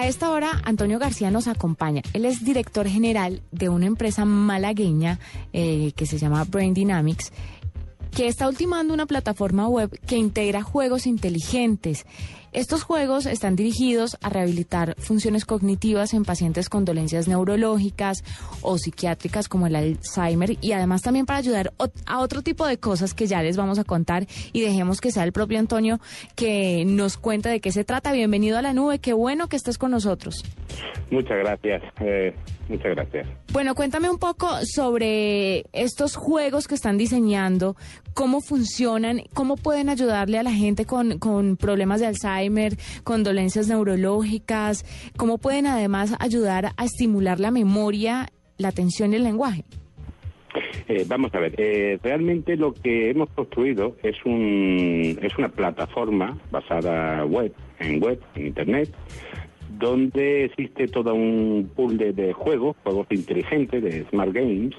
A esta hora, Antonio García nos acompaña. Él es director general de una empresa malagueña eh, que se llama Brain Dynamics que está ultimando una plataforma web que integra juegos inteligentes. Estos juegos están dirigidos a rehabilitar funciones cognitivas en pacientes con dolencias neurológicas o psiquiátricas como el Alzheimer y además también para ayudar a otro tipo de cosas que ya les vamos a contar y dejemos que sea el propio Antonio que nos cuente de qué se trata. Bienvenido a la nube, qué bueno que estés con nosotros. Muchas gracias. Eh, muchas gracias. Bueno, cuéntame un poco sobre estos juegos que están diseñando, cómo funcionan, cómo pueden ayudarle a la gente con, con problemas de Alzheimer, con dolencias neurológicas, cómo pueden además ayudar a estimular la memoria, la atención y el lenguaje. Eh, vamos a ver, eh, realmente lo que hemos construido es, un, es una plataforma basada web, en web, en Internet, donde existe todo un pool de, juegos, juegos inteligentes, de smart games,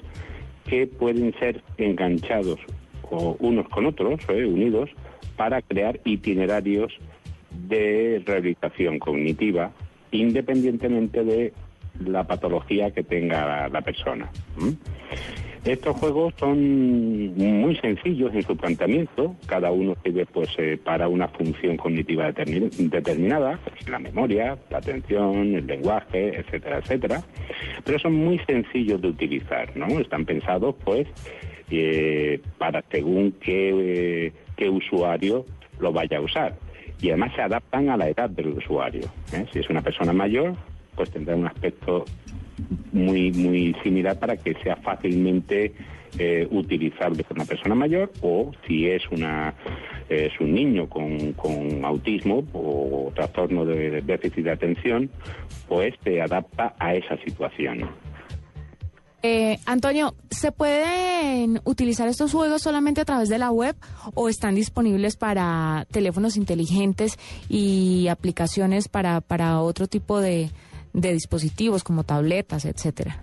que pueden ser enganchados o unos con otros, eh, unidos, para crear itinerarios de rehabilitación cognitiva, independientemente de la patología que tenga la, persona. Estos juegos son muy sencillos en su planteamiento, cada uno sirve pues eh, para una función cognitiva determinada, pues, la memoria, la atención, el lenguaje, etcétera, etcétera, pero son muy sencillos de utilizar, ¿no? Están pensados pues eh, para según qué, eh, qué usuario lo vaya a usar y además se adaptan a la edad del usuario. Si es una persona mayor, pues tendrá un aspecto muy, muy similar para que sea fácilmente eh, utilizable por una persona mayor o si es un niño con autismo o trastorno de déficit de atención, pues se adapta a esa situación. Eh, Antonio, ¿se pueden utilizar estos juegos solamente a través de la web o están disponibles para teléfonos inteligentes y aplicaciones para, para otro tipo de, de dispositivos como tabletas, etcétera?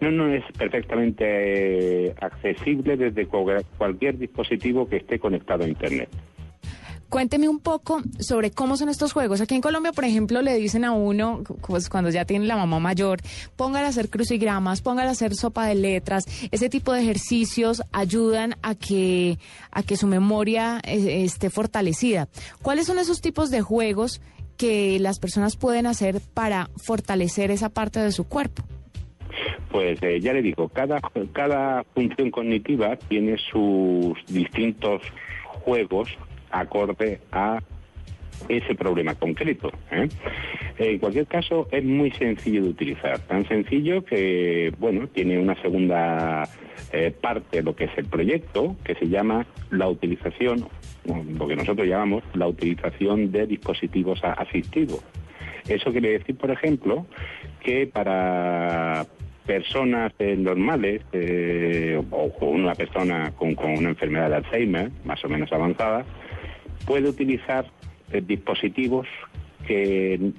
No, no, es perfectamente eh, accesible desde cualquier dispositivo que esté conectado a Internet. Cuénteme un poco sobre cómo son estos juegos. Aquí en Colombia, por ejemplo, le dicen a uno, pues cuando ya tiene la mamá mayor, póngale a hacer crucigramas, póngale a hacer sopa de letras. Ese tipo de ejercicios ayudan a que, a que su memoria eh, esté fortalecida. ¿Cuáles son esos tipos de juegos que las personas pueden hacer para fortalecer esa parte de su cuerpo? Pues eh, ya le digo, cada, cada función cognitiva tiene sus distintos juegos acorde a ese problema concreto. ¿eh? En cualquier caso, es muy sencillo de utilizar, tan sencillo que, bueno, tiene una segunda eh, parte lo que es el proyecto, que se llama la utilización, lo que nosotros llamamos la utilización de dispositivos asistivos. Eso quiere decir, por ejemplo, que para personas eh, normales o una persona con una enfermedad de Alzheimer, más o menos avanzada, puede utilizar eh, dispositivos que,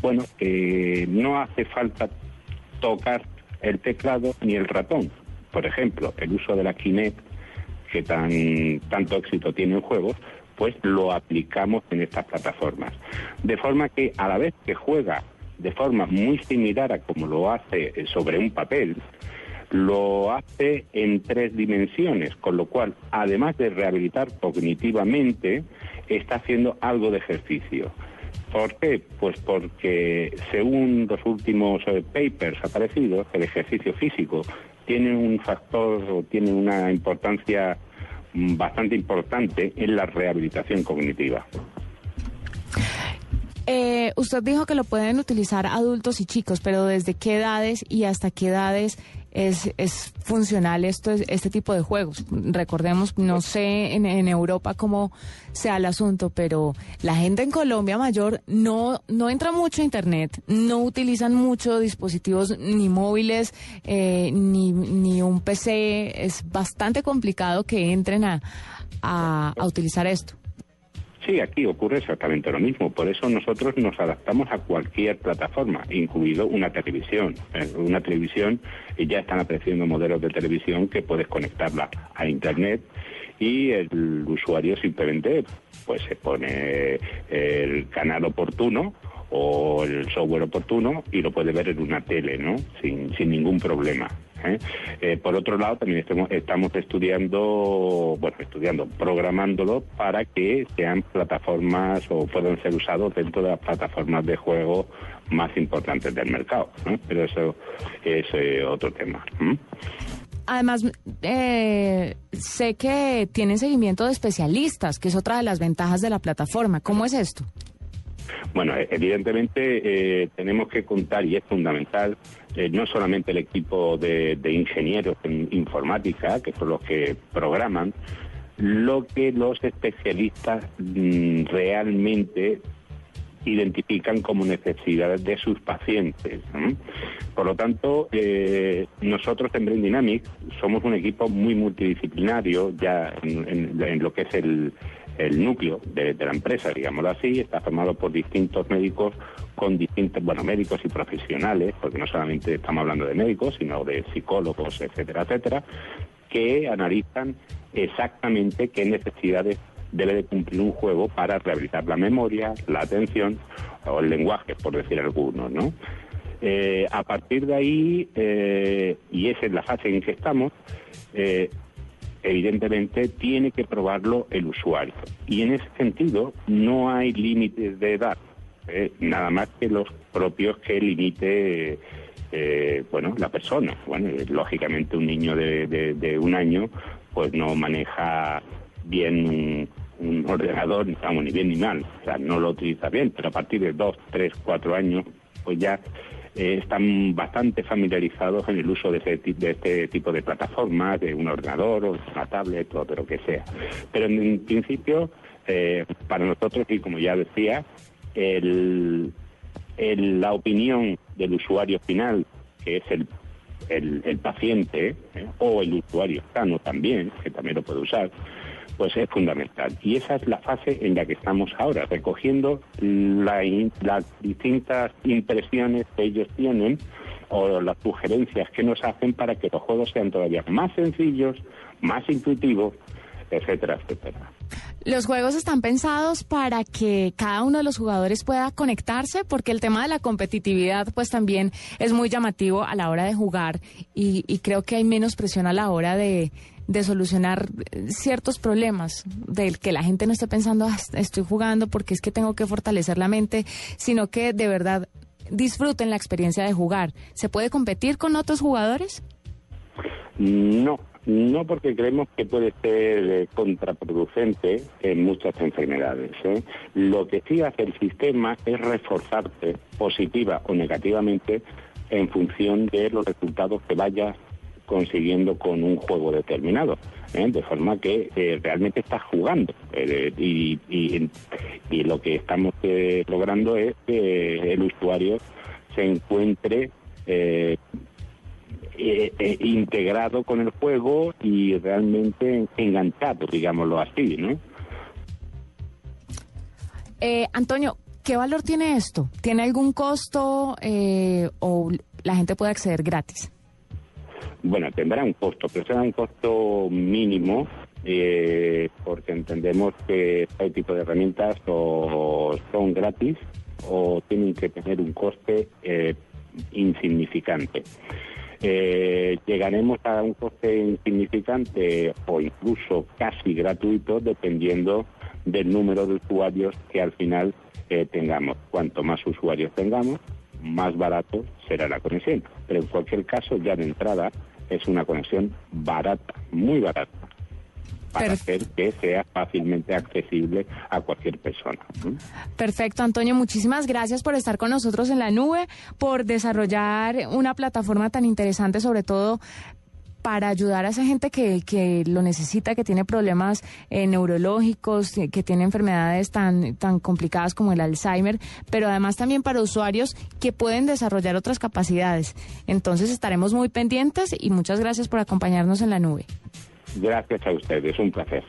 bueno, que no hace falta tocar el teclado ni el ratón. Por ejemplo, el uso de la Kinect, que tan, tanto éxito tiene en juegos, pues lo aplicamos en estas plataformas. De forma que a la vez que juega de forma muy similar a como lo hace eh, sobre un papel, lo hace en tres dimensiones, con lo cual, además de rehabilitar cognitivamente, está haciendo algo de ejercicio. ¿Por qué? Pues porque según los últimos eh, papers aparecidos, el ejercicio físico tiene un factor o tiene una importancia mm, bastante importante en la rehabilitación cognitiva. Eh, usted dijo que lo pueden utilizar adultos y chicos, pero ¿desde qué edades y hasta qué edades es, es funcional esto, este tipo de juegos. Recordemos, no sé en, en Europa cómo sea el asunto, pero la gente en Colombia mayor no, no entra mucho a Internet, no utilizan mucho dispositivos ni móviles, eh, ni, ni un PC. Es bastante complicado que entren a, a, a utilizar esto. Sí, aquí ocurre exactamente lo mismo. Por eso nosotros nos adaptamos a cualquier plataforma, incluido una televisión. Eh, Una televisión, y ya están apareciendo modelos de televisión que puedes conectarla a Internet y el usuario simplemente pues se pone el canal oportuno o el software oportuno y lo puede ver en una tele, ¿no? Sin ningún problema. ¿Eh? Eh, por otro lado, también estamos, estudiando, bueno, estudiando, programándolo para que sean plataformas o puedan ser usados dentro de las plataformas de juego más importantes del mercado. Pero eso es eh, otro tema. Además, eh, sé que tienen seguimiento de especialistas, que es otra de las ventajas de la plataforma. ¿Cómo es esto? Bueno, eh, evidentemente eh, tenemos que contar, y es fundamental, eh, no solamente el equipo de, ingenieros en informática, que son los que programan, lo que los especialistas mm, realmente identifican como necesidades de sus pacientes. Por lo tanto, eh, nosotros en Brain Dynamics somos un equipo muy multidisciplinario ya en lo que es el, el núcleo de, la empresa, digámoslo así, está formado por distintos médicos con distintos, bueno, médicos y profesionales, porque no solamente estamos hablando de médicos, sino de psicólogos, etcétera, etcétera, que analizan exactamente qué necesidades debe de cumplir un juego para rehabilitar la memoria, la atención o el lenguaje, por decir algunos, ¿no? Eh, a partir de ahí, eh, y esa es la fase en que estamos, eh, evidentemente tiene que probarlo el usuario. Y en ese sentido no hay límites de edad, eh, nada más que los propios que limite eh, bueno la persona. Bueno, eh, lógicamente un niño de, de- un año pues no maneja bien un, un ordenador, vamos, ni bien ni mal, o sea, no lo utiliza bien, pero a partir de dos, tres, cuatro años, pues ya eh, están bastante familiarizados en el uso de, ese ti- de este tipo de plataformas, de un ordenador o una tablet o de lo que sea. Pero en, principio, eh, para nosotros, y como ya decía, el, la opinión del usuario final, que es el, el, el paciente, eh, o el usuario sano también, que también lo puede usar, pues es fundamental. Y esa es la fase en la que estamos ahora, recogiendo la las distintas impresiones que ellos tienen o las sugerencias que nos hacen para que los juegos sean todavía más sencillos, más intuitivos, etcétera, etcétera. Los juegos están pensados para que cada uno de los jugadores pueda conectarse, porque el tema de la competitividad, pues también es muy llamativo a la hora de jugar y, y creo que hay menos presión a la hora de, de solucionar eh, ciertos problemas, del que la gente no esté pensando, "Ah, estoy jugando porque es que tengo que fortalecer la mente, sino que de verdad disfruten la experiencia de jugar. ¿Se puede competir con otros jugadores? No, no porque creemos que puede ser eh, contraproducente en muchas enfermedades. ¿eh? Lo que sí hace el sistema es reforzarte positiva o negativamente en función de los resultados que vayas consiguiendo con un juego determinado, ¿eh? de forma que eh, realmente estás jugando eh, y, y- lo que estamos logrando es que el usuario se encuentre integrado con el juego y realmente enganchado, digámoslo así, ¿no? Antonio, ¿qué valor tiene esto? ¿Tiene algún costo o la gente puede acceder gratis? Bueno, tendrá un costo, pero será un costo mínimo eh, porque entendemos que este tipo de herramientas o son gratis o tienen que tener un coste eh, insignificante. Eh, llegaremos a un coste insignificante o incluso casi gratuito dependiendo del número de usuarios que al final tengamos. Cuanto más usuarios tengamos, más barato será la conexión. Pero en cualquier caso, ya de entrada, es una conexión barata, muy barata. para hacer que sea fácilmente accesible a cualquier persona. Perfecto, Antonio, muchísimas gracias por estar con nosotros en la nube, por desarrollar una plataforma tan interesante, sobre todo para ayudar a esa gente que, que lo necesita, que tiene problemas eh, neurológicos, eh, que tiene enfermedades tan, tan complicadas como el Alzheimer, pero además también para usuarios que pueden desarrollar otras capacidades. Entonces estaremos muy pendientes y muchas gracias por acompañarnos en la nube. Gracias a ustedes, un placer.